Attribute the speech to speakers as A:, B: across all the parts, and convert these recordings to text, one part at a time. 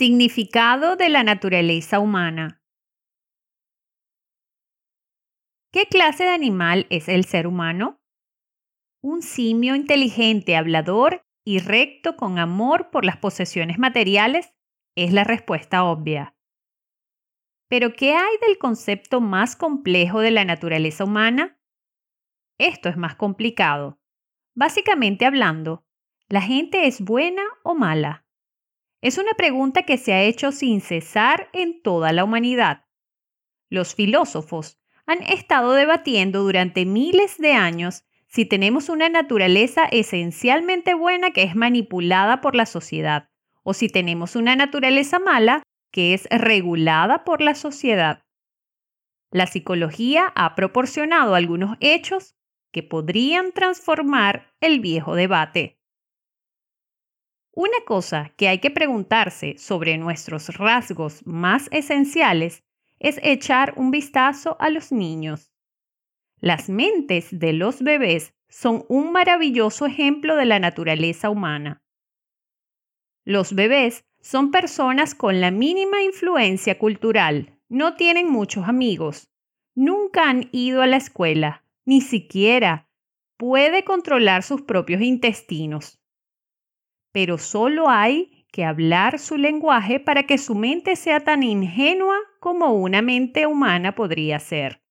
A: Significado de la naturaleza humana. ¿Qué clase de animal es el ser humano? Un simio inteligente, hablador y recto con amor por las posesiones materiales es la respuesta obvia. Pero ¿qué hay del concepto más complejo de la naturaleza humana? Esto es más complicado. Básicamente hablando, ¿la gente es buena o mala? Es una pregunta que se ha hecho sin cesar en toda la humanidad. Los filósofos han estado debatiendo durante miles de años si tenemos una naturaleza esencialmente buena que es manipulada por la sociedad o si tenemos una naturaleza mala que es regulada por la sociedad. La psicología ha proporcionado algunos hechos que podrían transformar el viejo debate. Una cosa que hay que preguntarse sobre nuestros rasgos más esenciales es echar un vistazo a los niños. Las mentes de los bebés son un maravilloso ejemplo de la naturaleza humana. Los bebés son personas con la mínima influencia cultural, no tienen muchos amigos, nunca han ido a la escuela, ni siquiera puede controlar sus propios intestinos pero solo hay que hablar su lenguaje para que su mente sea tan ingenua como una mente humana podría ser.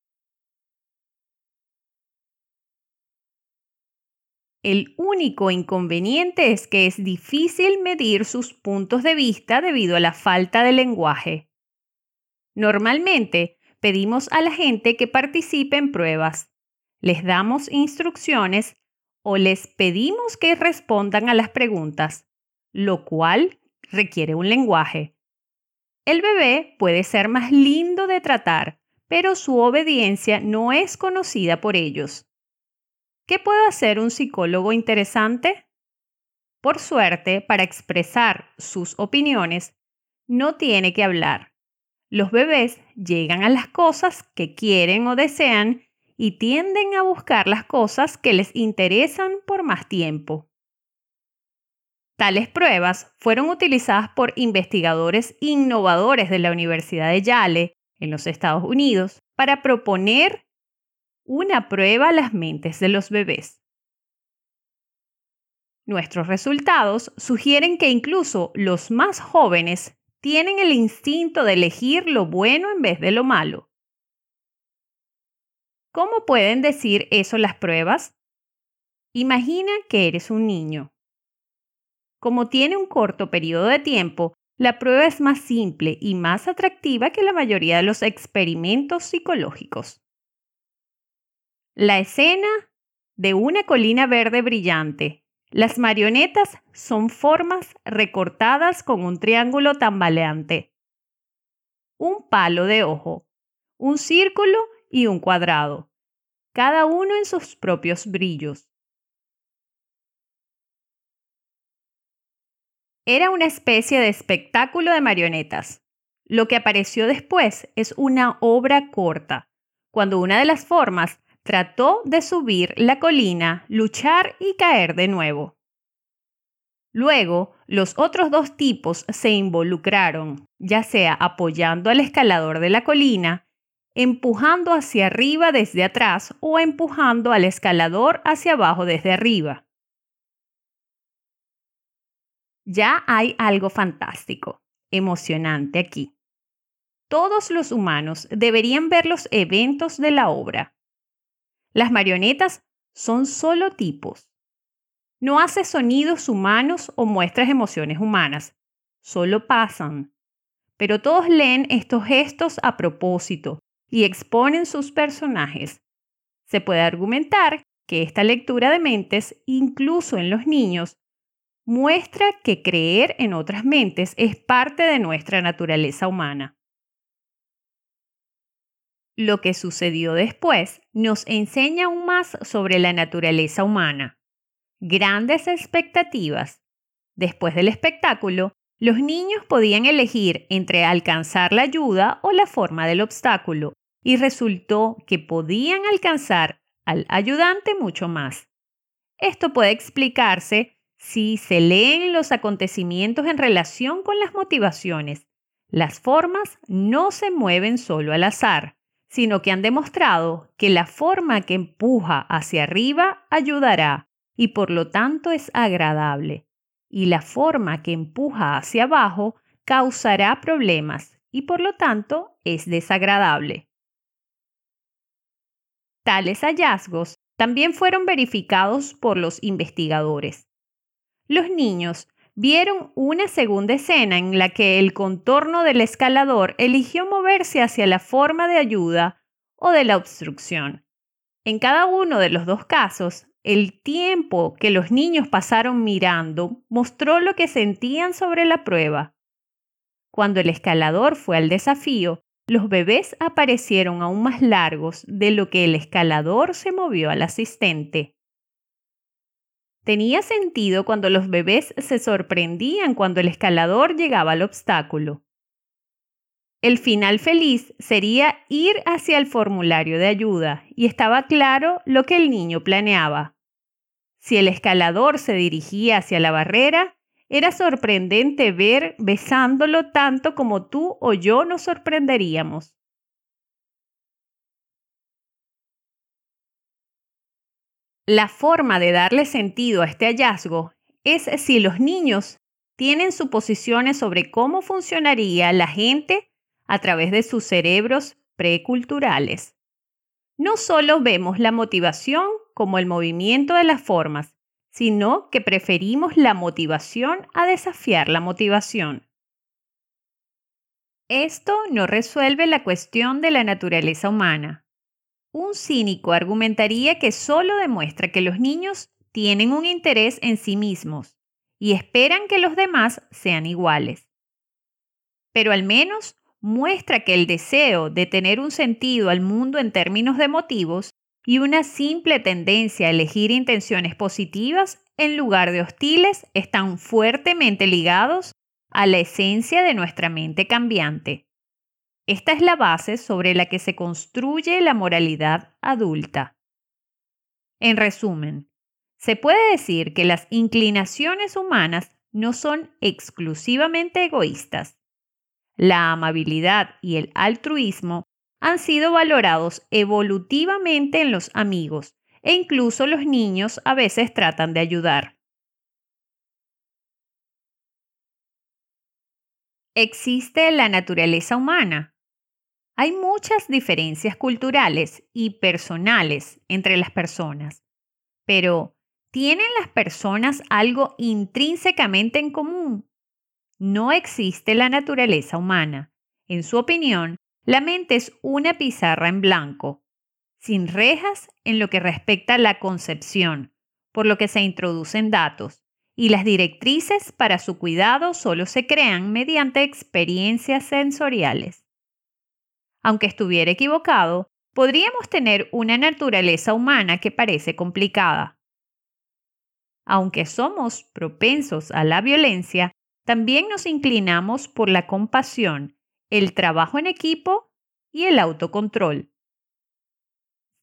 A: El único inconveniente es que es difícil medir sus puntos de vista debido a la falta de lenguaje. Normalmente pedimos a la gente que participe en pruebas, les damos instrucciones o les pedimos que respondan a las preguntas, lo cual requiere un lenguaje. El bebé puede ser más lindo de tratar, pero su obediencia no es conocida por ellos. ¿Qué puede hacer un psicólogo interesante? Por suerte, para expresar sus opiniones, no tiene que hablar. Los bebés llegan a las cosas que quieren o desean y tienden a buscar las cosas que les interesan por más tiempo. Tales pruebas fueron utilizadas por investigadores innovadores de la Universidad de Yale en los Estados Unidos para proponer una prueba a las mentes de los bebés. Nuestros resultados sugieren que incluso los más jóvenes tienen el instinto de elegir lo bueno en vez de lo malo. ¿Cómo pueden decir eso las pruebas? Imagina que eres un niño. Como tiene un corto periodo de tiempo, la prueba es más simple y más atractiva que la mayoría de los experimentos psicológicos. La escena de una colina verde brillante. Las marionetas son formas recortadas con un triángulo tambaleante. Un palo de ojo, un círculo y un cuadrado, cada uno en sus propios brillos. Era una especie de espectáculo de marionetas. Lo que apareció después es una obra corta, cuando una de las formas trató de subir la colina, luchar y caer de nuevo. Luego, los otros dos tipos se involucraron, ya sea apoyando al escalador de la colina empujando hacia arriba desde atrás o empujando al escalador hacia abajo desde arriba. Ya hay algo fantástico, emocionante aquí. Todos los humanos deberían ver los eventos de la obra. Las marionetas son solo tipos. No hace sonidos humanos o muestras emociones humanas, solo pasan. Pero todos leen estos gestos a propósito y exponen sus personajes. Se puede argumentar que esta lectura de mentes, incluso en los niños, muestra que creer en otras mentes es parte de nuestra naturaleza humana. Lo que sucedió después nos enseña aún más sobre la naturaleza humana. Grandes expectativas. Después del espectáculo, los niños podían elegir entre alcanzar la ayuda o la forma del obstáculo, y resultó que podían alcanzar al ayudante mucho más. Esto puede explicarse Si se leen los acontecimientos en relación con las motivaciones, las formas no se mueven solo al azar, sino que han demostrado que la forma que empuja hacia arriba ayudará y por lo tanto es agradable, y la forma que empuja hacia abajo causará problemas y por lo tanto es desagradable. Tales hallazgos también fueron verificados por los investigadores. Los niños vieron una segunda escena en la que el contorno del escalador eligió moverse hacia la forma de ayuda o de la obstrucción. En cada uno de los dos casos, el tiempo que los niños pasaron mirando mostró lo que sentían sobre la prueba. Cuando el escalador fue al desafío, los bebés aparecieron aún más largos de lo que el escalador se movió al asistente. Tenía sentido cuando los bebés se sorprendían cuando el escalador llegaba al obstáculo. El final feliz sería ir hacia el formulario de ayuda y estaba claro lo que el niño planeaba. Si el escalador se dirigía hacia la barrera, era sorprendente ver besándolo tanto como tú o yo nos sorprenderíamos. La forma de darle sentido a este hallazgo es si los niños tienen suposiciones sobre cómo funcionaría la gente a través de sus cerebros preculturales. No solo vemos la motivación como el movimiento de las formas, sino que preferimos la motivación a desafiar la motivación. Esto no resuelve la cuestión de la naturaleza humana. Un cínico argumentaría que solo demuestra que los niños tienen un interés en sí mismos y esperan que los demás sean iguales. Pero al menos muestra que el deseo de tener un sentido al mundo en términos de motivos y una simple tendencia a elegir intenciones positivas en lugar de hostiles están fuertemente ligados a la esencia de nuestra mente cambiante. Esta es la base sobre la que se construye la moralidad adulta. En resumen, se puede decir que las inclinaciones humanas no son exclusivamente egoístas. La amabilidad y el altruismo han sido valorados evolutivamente en los amigos e incluso los niños a veces tratan de ayudar. Existe la naturaleza humana, hay muchas diferencias culturales y personales entre las personas, pero ¿tienen las personas algo intrínsecamente en común? No existe la naturaleza humana. En su opinión, la mente es una pizarra en blanco, sin rejas en lo que respecta a la concepción, por lo que se introducen datos, y las directrices para su cuidado solo se crean mediante experiencias sensoriales. Aunque estuviera equivocado, podríamos tener una naturaleza humana que parece complicada. Aunque somos propensos a la violencia, también nos inclinamos por la compasión, el trabajo en equipo y el autocontrol.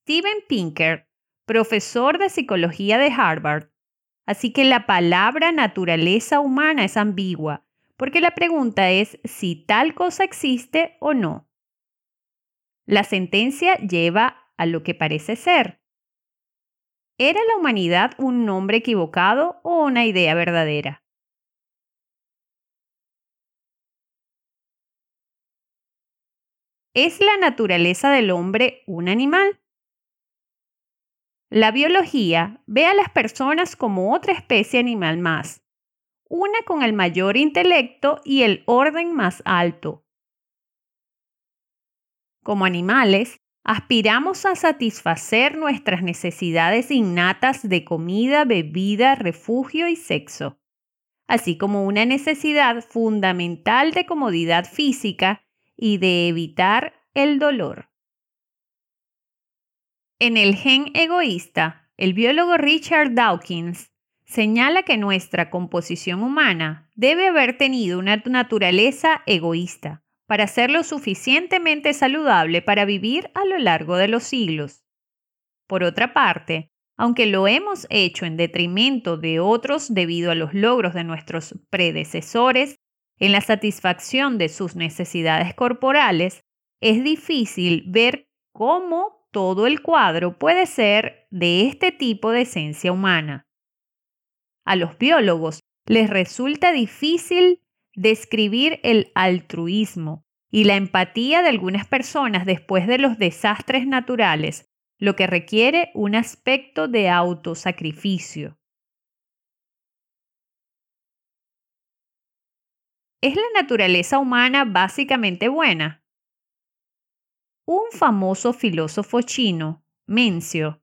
A: Steven Pinker, profesor de psicología de Harvard, así que la palabra naturaleza humana es ambigua, porque la pregunta es si tal cosa existe o no. La sentencia lleva a lo que parece ser. ¿Era la humanidad un nombre equivocado o una idea verdadera? ¿Es la naturaleza del hombre un animal? La biología ve a las personas como otra especie animal más, una con el mayor intelecto y el orden más alto, como animales, aspiramos a satisfacer nuestras necesidades innatas de comida, bebida, refugio y sexo, así como una necesidad fundamental de comodidad física y de evitar el dolor. En el gen egoísta, el biólogo Richard Dawkins señala que nuestra composición humana debe haber tenido una naturaleza egoísta, para ser lo suficientemente saludable para vivir a lo largo de los siglos. Por otra parte, aunque lo hemos hecho en detrimento de otros debido a los logros de nuestros predecesores en la satisfacción de sus necesidades corporales, es difícil ver cómo todo el cuadro puede ser de este tipo de esencia humana. A los biólogos les resulta difícil describir el altruismo y la empatía de algunas personas después de los desastres naturales, lo que requiere un aspecto de autosacrificio. ¿Es la naturaleza humana básicamente buena? Un famoso filósofo chino, Mencio,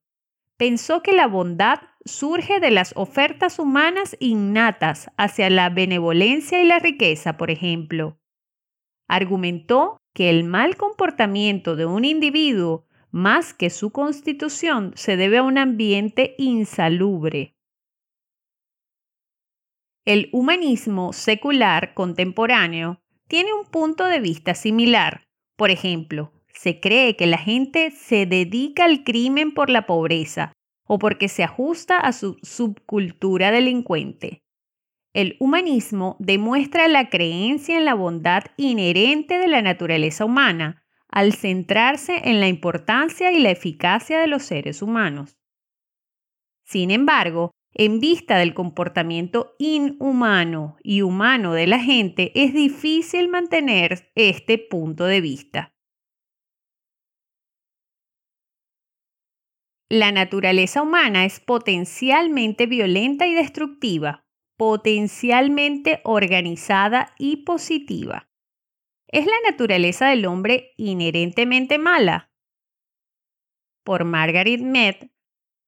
A: pensó que la bondad surge de las ofertas humanas innatas hacia la benevolencia y la riqueza, por ejemplo. Argumentó que el mal comportamiento de un individuo más que su constitución se debe a un ambiente insalubre. El humanismo secular contemporáneo tiene un punto de vista similar. Por ejemplo, se cree que la gente se dedica al crimen por la pobreza o porque se ajusta a su subcultura delincuente. El humanismo demuestra la creencia en la bondad inherente de la naturaleza humana, al centrarse en la importancia y la eficacia de los seres humanos. Sin embargo, en vista del comportamiento inhumano y humano de la gente, es difícil mantener este punto de vista. La naturaleza humana es potencialmente violenta y destructiva, potencialmente organizada y positiva. ¿Es la naturaleza del hombre inherentemente mala? Por Margaret Mead,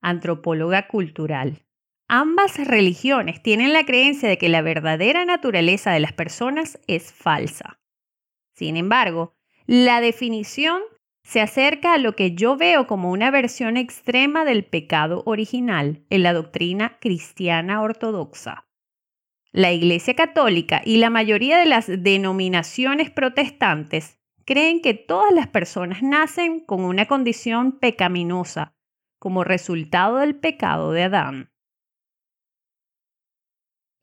A: antropóloga cultural. Ambas religiones tienen la creencia de que la verdadera naturaleza de las personas es falsa. Sin embargo, la definición se acerca a lo que yo veo como una versión extrema del pecado original en la doctrina cristiana ortodoxa la Iglesia Católica y la mayoría de las denominaciones protestantes creen que todas las personas nacen con una condición pecaminosa como resultado del pecado de Adán.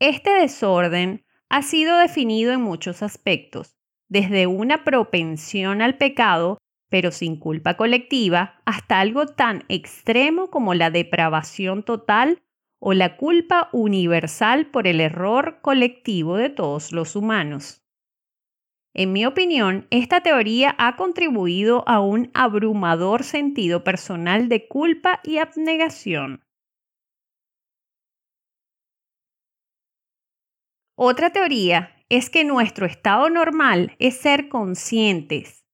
A: Este desorden ha sido definido en muchos aspectos, desde una propensión al pecado, pero sin culpa colectiva, hasta algo tan extremo como la depravación total o la culpa universal por el error colectivo de todos los humanos. En mi opinión, esta teoría ha contribuido a un abrumador sentido personal de culpa y abnegación. Otra teoría es que nuestro estado normal es ser conscientes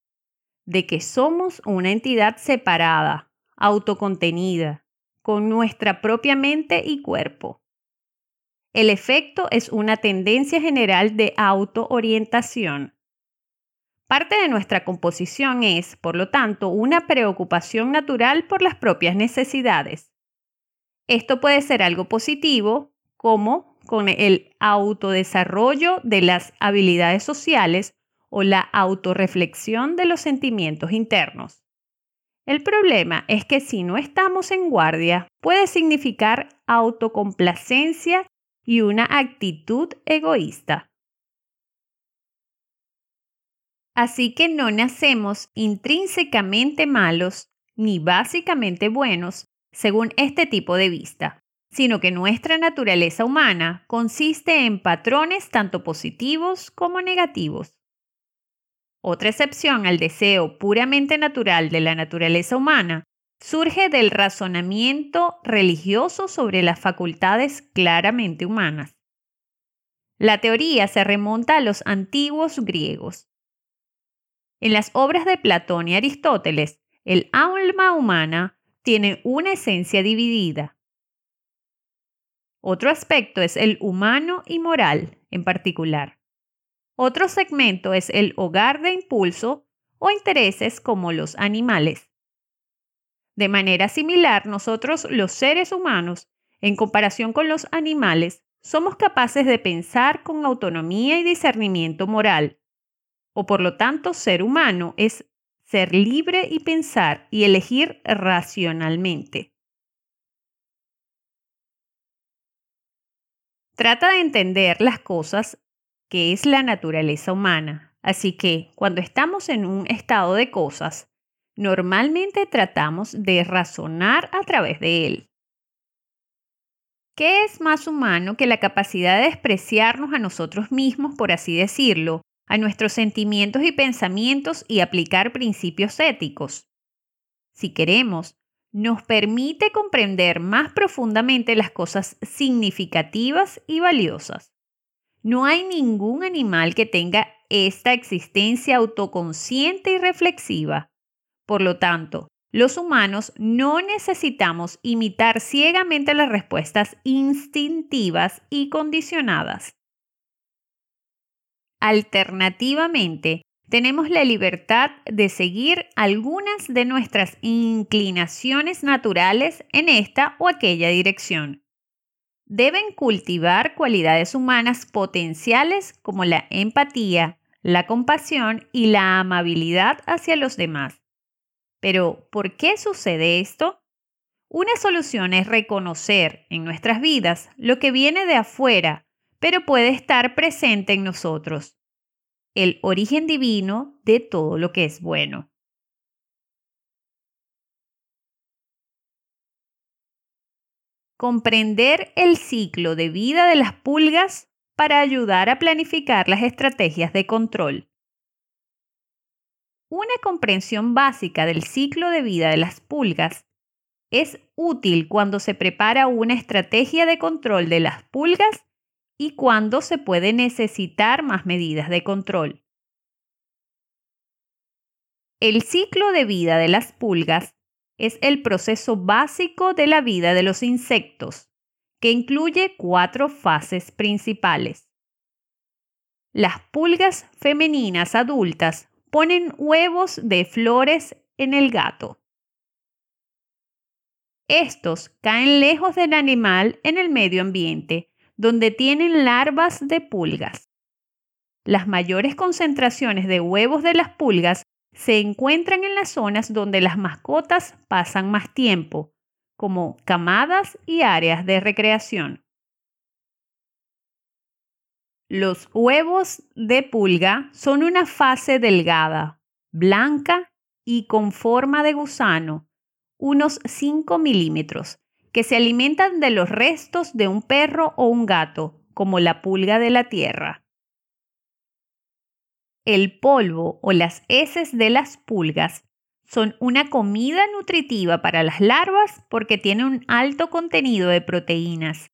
A: de que somos una entidad separada, autocontenida, con nuestra propia mente y cuerpo. El efecto es una tendencia general de autoorientación. Parte de nuestra composición es, por lo tanto, una preocupación natural por las propias necesidades. Esto puede ser algo positivo, como con el autodesarrollo de las habilidades sociales o la autorreflexión de los sentimientos internos. El problema es que si no estamos en guardia, puede significar autocomplacencia y una actitud egoísta. Así que no nacemos intrínsecamente malos ni básicamente buenos según este tipo de vista, sino que nuestra naturaleza humana consiste en patrones tanto positivos como negativos. Otra excepción al deseo puramente natural de la naturaleza humana surge del razonamiento religioso sobre las facultades claramente humanas. La teoría se remonta a los antiguos griegos. En las obras de Platón y Aristóteles, el alma humana tiene una esencia dividida. Otro aspecto es el humano y moral en particular. Otro segmento es el hogar de impulso o intereses como los animales. De manera similar, nosotros los seres humanos, en comparación con los animales, somos capaces de pensar con autonomía y discernimiento moral. O por lo tanto, ser humano es ser libre y pensar y elegir racionalmente. Trata de entender las cosas que es la naturaleza humana. Así que cuando estamos en un estado de cosas, normalmente tratamos de razonar a través de él. ¿Qué es más humano que la capacidad de despreciarnos a nosotros mismos, por así decirlo, a nuestros sentimientos y pensamientos y aplicar principios éticos? Si queremos, nos permite comprender más profundamente las cosas significativas y valiosas. No hay ningún animal que tenga esta existencia autoconsciente y reflexiva. Por lo tanto, los humanos no necesitamos imitar ciegamente las respuestas instintivas y condicionadas. Alternativamente, tenemos la libertad de seguir algunas de nuestras inclinaciones naturales en esta o aquella dirección. Deben cultivar cualidades humanas potenciales como la empatía, la compasión y la amabilidad hacia los demás. Pero, ¿por qué sucede esto? Una solución es reconocer en nuestras vidas lo que viene de afuera, pero puede estar presente en nosotros el origen divino de todo lo que es bueno. Comprender el ciclo de vida de las pulgas para ayudar a planificar las estrategias de control. Una comprensión básica del ciclo de vida de las pulgas es útil cuando se prepara una estrategia de control de las pulgas y cuándo se puede necesitar más medidas de control. El ciclo de vida de las pulgas es el proceso básico de la vida de los insectos, que incluye cuatro fases principales. Las pulgas femeninas adultas ponen huevos de flores en el gato. Estos caen lejos del animal en el medio ambiente donde tienen larvas de pulgas. Las mayores concentraciones de huevos de las pulgas se encuentran en las zonas donde las mascotas pasan más tiempo, como camadas y áreas de recreación. Los huevos de pulga son una fase delgada, blanca y con forma de gusano, unos 5 milímetros, que se alimentan de los restos de un perro o un gato, como la pulga de la tierra. El polvo o las heces de las pulgas son una comida nutritiva para las larvas porque tienen un alto contenido de proteínas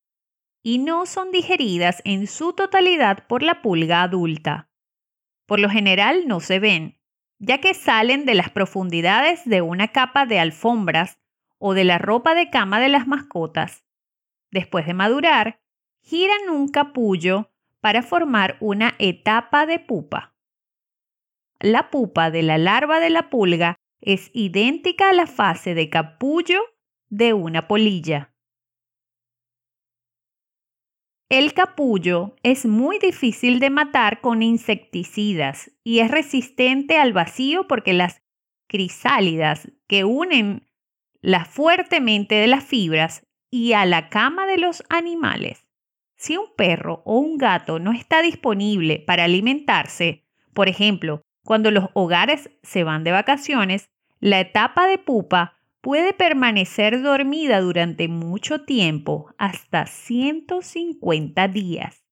A: y no son digeridas en su totalidad por la pulga adulta. Por lo general no se ven, ya que salen de las profundidades de una capa de alfombras o de la ropa de cama de las mascotas. Después de madurar, giran un capullo para formar una etapa de pupa. La pupa de la larva de la pulga es idéntica a la fase de capullo de una polilla. El capullo es muy difícil de matar con insecticidas y es resistente al vacío porque las crisálidas que unen la fuertemente de las fibras y a la cama de los animales. Si un perro o un gato no está disponible para alimentarse, por ejemplo, cuando los hogares se van de vacaciones, la etapa de pupa puede permanecer dormida durante mucho tiempo, hasta 150 días.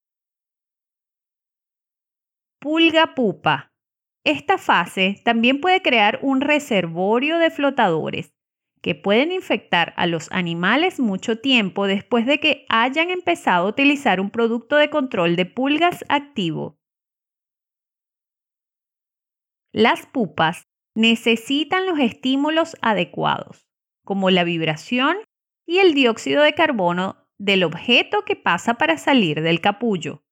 A: Pulga pupa. Esta fase también puede crear un reservorio de flotadores que pueden infectar a los animales mucho tiempo después de que hayan empezado a utilizar un producto de control de pulgas activo. Las pupas necesitan los estímulos adecuados, como la vibración y el dióxido de carbono del objeto que pasa para salir del capullo.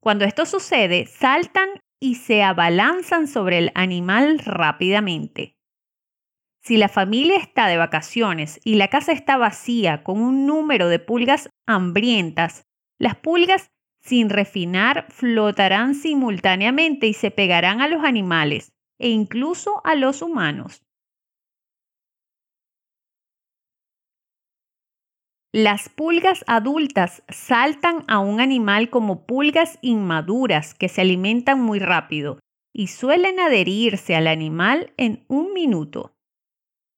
A: Cuando esto sucede, saltan y se abalanzan sobre el animal rápidamente. Si la familia está de vacaciones y la casa está vacía con un número de pulgas hambrientas, las pulgas sin refinar flotarán simultáneamente y se pegarán a los animales e incluso a los humanos. Las pulgas adultas saltan a un animal como pulgas inmaduras que se alimentan muy rápido y suelen adherirse al animal en un minuto.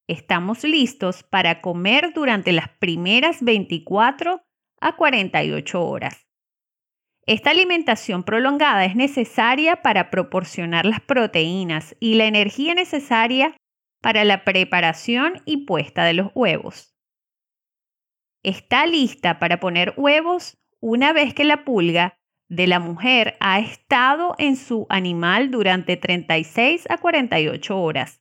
A: Estamos listos para comer durante las primeras 24 a 48 horas. Esta alimentación prolongada es necesaria para proporcionar las proteínas y la energía necesaria para la preparación y puesta de los huevos está lista para poner huevos una vez que la pulga de la mujer ha estado en su animal durante 36 a 48 horas.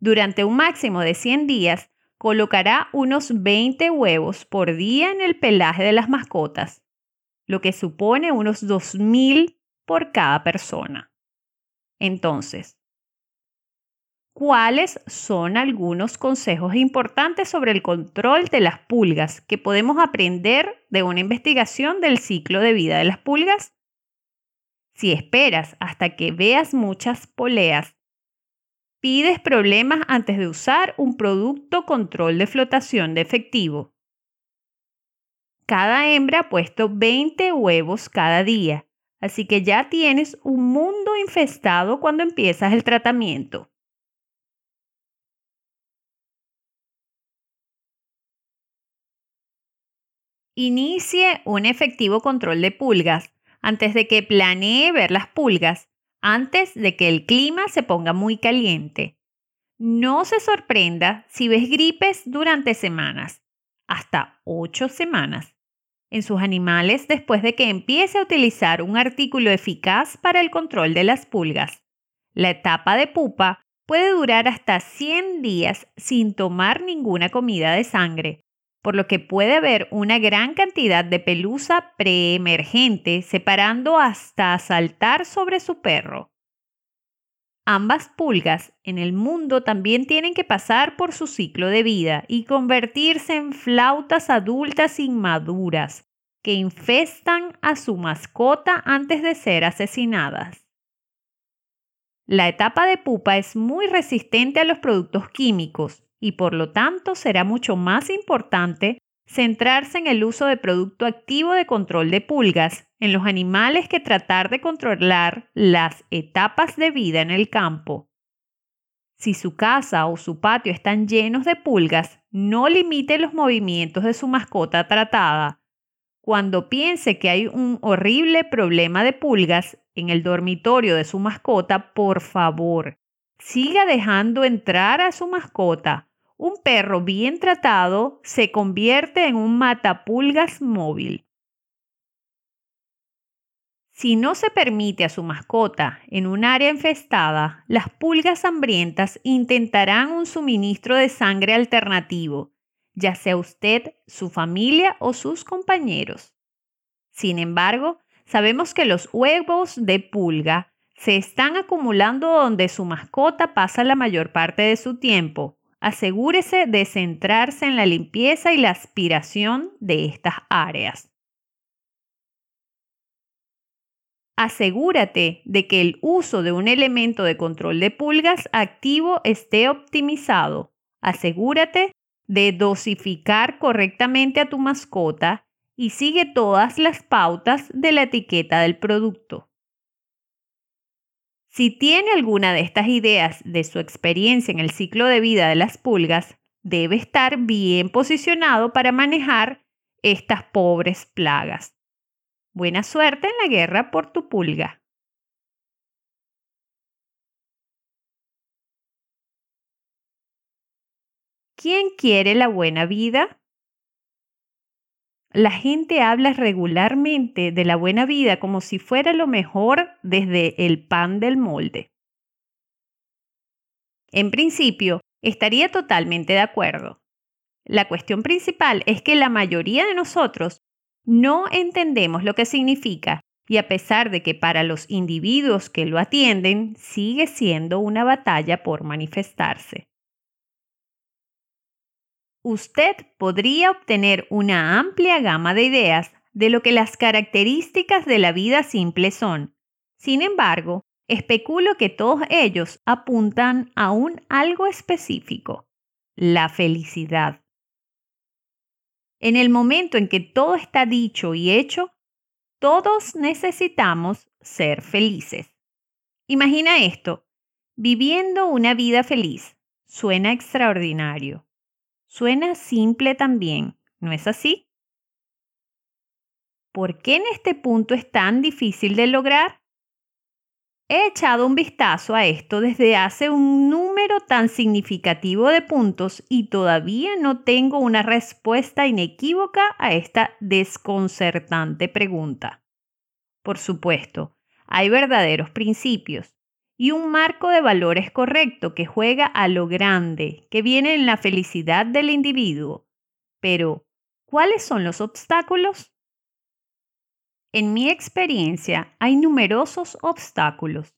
A: Durante un máximo de 100 días, colocará unos 20 huevos por día en el pelaje de las mascotas, lo que supone unos 2.000 por cada persona. Entonces, cuáles son algunos consejos importantes sobre el control de las pulgas que podemos aprender de una investigación del ciclo de vida de las pulgas. Si esperas hasta que veas muchas poleas, pides problemas antes de usar un producto control de flotación de efectivo. Cada hembra ha puesto 20 huevos cada día, así que ya tienes un mundo infestado cuando empiezas el tratamiento. Inicie un efectivo control de pulgas antes de que planee ver las pulgas, antes de que el clima se ponga muy caliente. No se sorprenda si ves gripes durante semanas, hasta ocho semanas, en sus animales después de que empiece a utilizar un artículo eficaz para el control de las pulgas. La etapa de pupa puede durar hasta 100 días sin tomar ninguna comida de sangre, por lo que puede haber una gran cantidad de pelusa preemergente separando hasta saltar sobre su perro. Ambas pulgas en el mundo también tienen que pasar por su ciclo de vida y convertirse en flautas adultas inmaduras que infestan a su mascota antes de ser asesinadas. La etapa de pupa es muy resistente a los productos químicos y por lo tanto será mucho más importante centrarse en el uso de producto activo de control de pulgas en los animales que tratar de controlar las etapas de vida en el campo. Si su casa o su patio están llenos de pulgas, no limite los movimientos de su mascota tratada. Cuando piense que hay un horrible problema de pulgas en el dormitorio de su mascota, por favor, siga dejando entrar a su mascota un perro bien tratado se convierte en un matapulgas móvil. Si no se permite a su mascota en un área infestada, las pulgas hambrientas intentarán un suministro de sangre alternativo, ya sea usted, su familia o sus compañeros. Sin embargo, sabemos que los huevos de pulga se están acumulando donde su mascota pasa la mayor parte de su tiempo, asegúrese de centrarse en la limpieza y la aspiración de estas áreas. Asegúrate de que el uso de un elemento de control de pulgas activo esté optimizado. Asegúrate de dosificar correctamente a tu mascota y sigue todas las pautas de la etiqueta del producto. Si tiene alguna de estas ideas de su experiencia en el ciclo de vida de las pulgas, debe estar bien posicionado para manejar estas pobres plagas. Buena suerte en la guerra por tu pulga. ¿Quién quiere la buena vida? La gente habla regularmente de la buena vida como si fuera lo mejor desde el pan del molde. En principio, estaría totalmente de acuerdo. La cuestión principal es que la mayoría de nosotros no entendemos lo que significa y a pesar de que para los individuos que lo atienden sigue siendo una batalla por manifestarse usted podría obtener una amplia gama de ideas de lo que las características de la vida simple son. Sin embargo, especulo que todos ellos apuntan a un algo específico, la felicidad. En el momento en que todo está dicho y hecho, todos necesitamos ser felices. Imagina esto, viviendo una vida feliz. Suena extraordinario. Suena simple también, ¿no es así? ¿Por qué en este punto es tan difícil de lograr? He echado un vistazo a esto desde hace un número tan significativo de puntos y todavía no tengo una respuesta inequívoca a esta desconcertante pregunta. Por supuesto, hay verdaderos principios y un marco de valores correcto que juega a lo grande, que viene en la felicidad del individuo. Pero, ¿cuáles son los obstáculos? En mi experiencia hay numerosos obstáculos.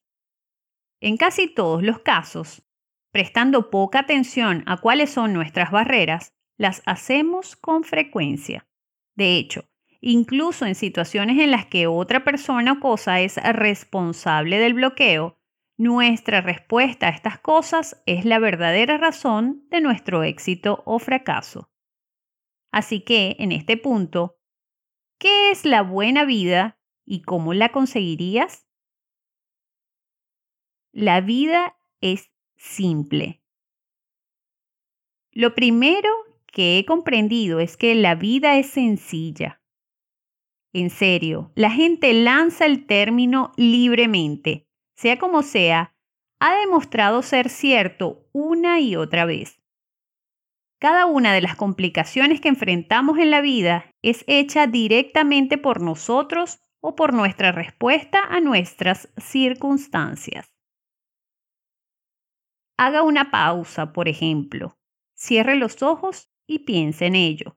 A: En casi todos los casos, prestando poca atención a cuáles son nuestras barreras, las hacemos con frecuencia. De hecho, incluso en situaciones en las que otra persona o cosa es responsable del bloqueo, nuestra respuesta a estas cosas es la verdadera razón de nuestro éxito o fracaso. Así que, en este punto, ¿Qué es la buena vida y cómo la conseguirías? La vida es simple. Lo primero que he comprendido es que la vida es sencilla. En serio, la gente lanza el término libremente. Sea como sea, ha demostrado ser cierto una y otra vez. Cada una de las complicaciones que enfrentamos en la vida es hecha directamente por nosotros o por nuestra respuesta a nuestras circunstancias. Haga una pausa, por ejemplo. Cierre los ojos y piense en ello.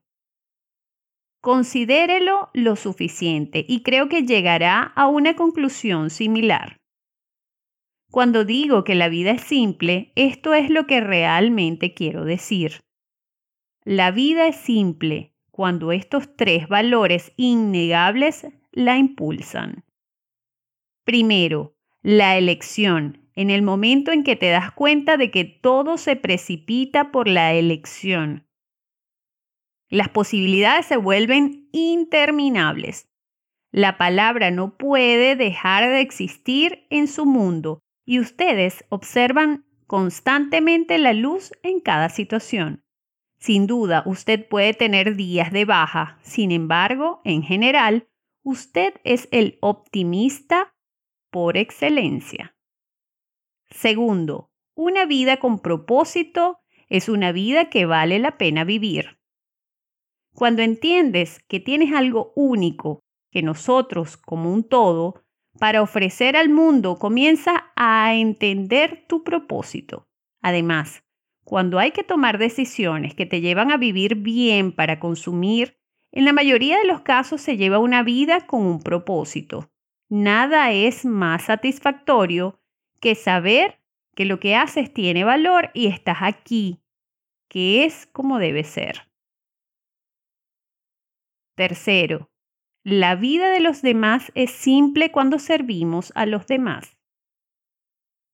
A: Considérelo lo suficiente y creo que llegará a una conclusión similar. Cuando digo que la vida es simple, esto es lo que realmente quiero decir. La vida es simple cuando estos tres valores innegables la impulsan. Primero, la elección, en el momento en que te das cuenta de que todo se precipita por la elección. Las posibilidades se vuelven interminables. La palabra no puede dejar de existir en su mundo y ustedes observan constantemente la luz en cada situación. Sin duda, usted puede tener días de baja. Sin embargo, en general, usted es el optimista por excelencia. Segundo, una vida con propósito es una vida que vale la pena vivir. Cuando entiendes que tienes algo único, que nosotros como un todo, para ofrecer al mundo, comienza a entender tu propósito. Además, cuando hay que tomar decisiones que te llevan a vivir bien para consumir, en la mayoría de los casos se lleva una vida con un propósito. Nada es más satisfactorio que saber que lo que haces tiene valor y estás aquí, que es como debe ser. Tercero, la vida de los demás es simple cuando servimos a los demás.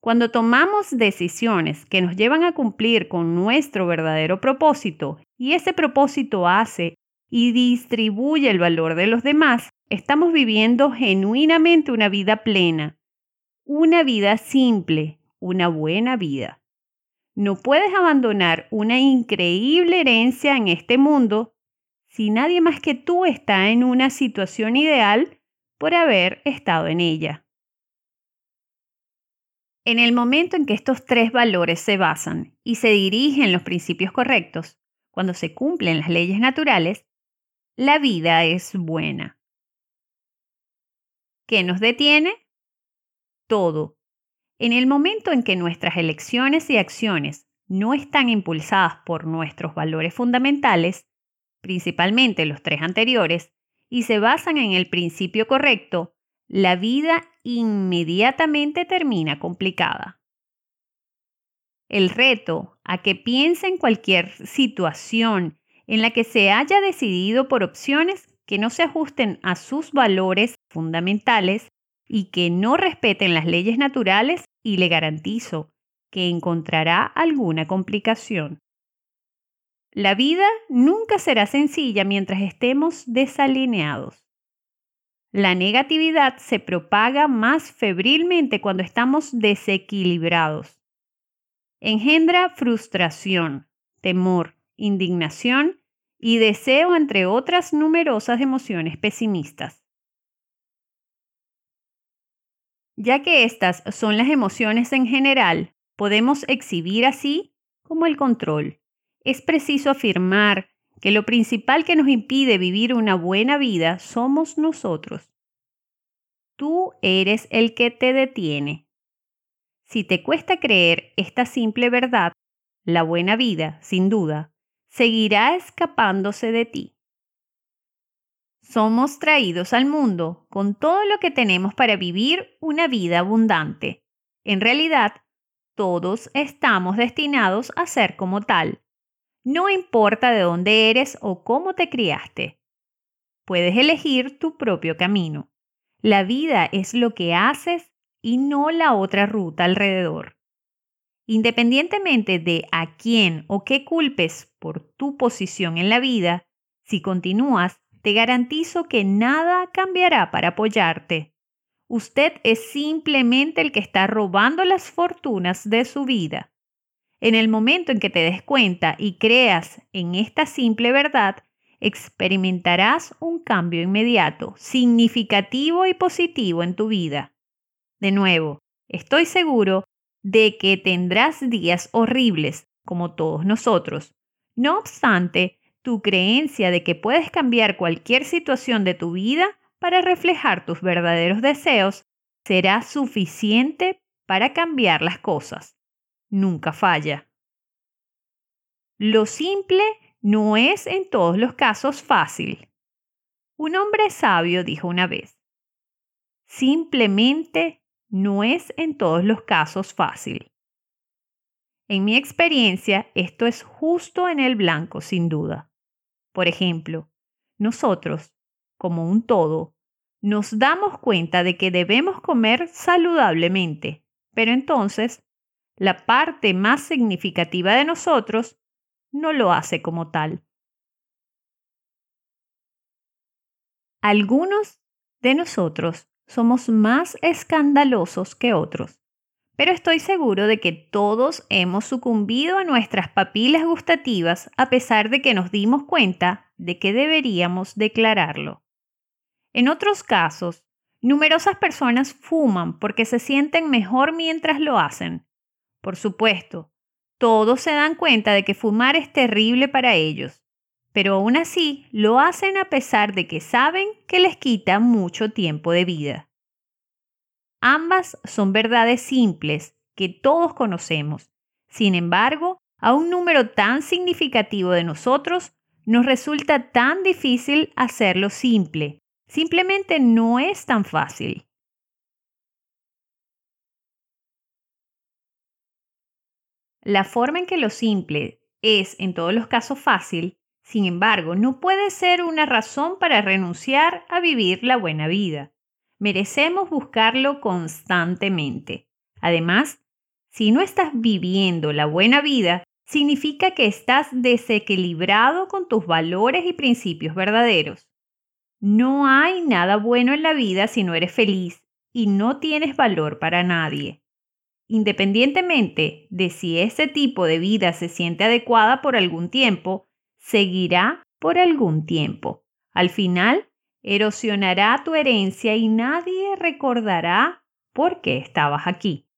A: Cuando tomamos decisiones que nos llevan a cumplir con nuestro verdadero propósito y ese propósito hace y distribuye el valor de los demás, estamos viviendo genuinamente una vida plena, una vida simple, una buena vida. No puedes abandonar una increíble herencia en este mundo si nadie más que tú está en una situación ideal por haber estado en ella. En el momento en que estos tres valores se basan y se dirigen los principios correctos, cuando se cumplen las leyes naturales, la vida es buena. ¿Qué nos detiene? Todo. En el momento en que nuestras elecciones y acciones no están impulsadas por nuestros valores fundamentales, principalmente los tres anteriores, y se basan en el principio correcto, la vida inmediatamente termina complicada. El reto a que piense en cualquier situación en la que se haya decidido por opciones que no se ajusten a sus valores fundamentales y que no respeten las leyes naturales y le garantizo que encontrará alguna complicación. La vida nunca será sencilla mientras estemos desalineados. La negatividad se propaga más febrilmente cuando estamos desequilibrados. Engendra frustración, temor, indignación y deseo, entre otras numerosas emociones pesimistas. Ya que estas son las emociones en general, podemos exhibir así como el control. Es preciso afirmar que lo principal que nos impide vivir una buena vida somos nosotros. Tú eres el que te detiene. Si te cuesta creer esta simple verdad, la buena vida, sin duda, seguirá escapándose de ti. Somos traídos al mundo con todo lo que tenemos para vivir una vida abundante. En realidad, todos estamos destinados a ser como tal. No importa de dónde eres o cómo te criaste. Puedes elegir tu propio camino. La vida es lo que haces y no la otra ruta alrededor. Independientemente de a quién o qué culpes por tu posición en la vida, si continúas, te garantizo que nada cambiará para apoyarte. Usted es simplemente el que está robando las fortunas de su vida. En el momento en que te des cuenta y creas en esta simple verdad, experimentarás un cambio inmediato, significativo y positivo en tu vida. De nuevo, estoy seguro de que tendrás días horribles, como todos nosotros. No obstante, tu creencia de que puedes cambiar cualquier situación de tu vida para reflejar tus verdaderos deseos será suficiente para cambiar las cosas. Nunca falla. Lo simple no es en todos los casos fácil. Un hombre sabio dijo una vez, simplemente no es en todos los casos fácil. En mi experiencia, esto es justo en el blanco, sin duda. Por ejemplo, nosotros, como un todo, nos damos cuenta de que debemos comer saludablemente, pero entonces la parte más significativa de nosotros no lo hace como tal. Algunos de nosotros somos más escandalosos que otros. Pero estoy seguro de que todos hemos sucumbido a nuestras papilas gustativas a pesar de que nos dimos cuenta de que deberíamos declararlo. En otros casos, numerosas personas fuman porque se sienten mejor mientras lo hacen. Por supuesto, todos se dan cuenta de que fumar es terrible para ellos, pero aún así lo hacen a pesar de que saben que les quita mucho tiempo de vida. Ambas son verdades simples que todos conocemos. Sin embargo, a un número tan significativo de nosotros nos resulta tan difícil hacerlo simple. Simplemente no es tan fácil. La forma en que lo simple es en todos los casos fácil sin embargo, no puede ser una razón para renunciar a vivir la buena vida. Merecemos buscarlo constantemente. Además, si no estás viviendo la buena vida, significa que estás desequilibrado con tus valores y principios verdaderos. No hay nada bueno en la vida si no eres feliz y no tienes valor para nadie. Independientemente de si ese tipo de vida se siente adecuada por algún tiempo, seguirá por algún tiempo. Al final, erosionará tu herencia y nadie recordará por qué estabas aquí.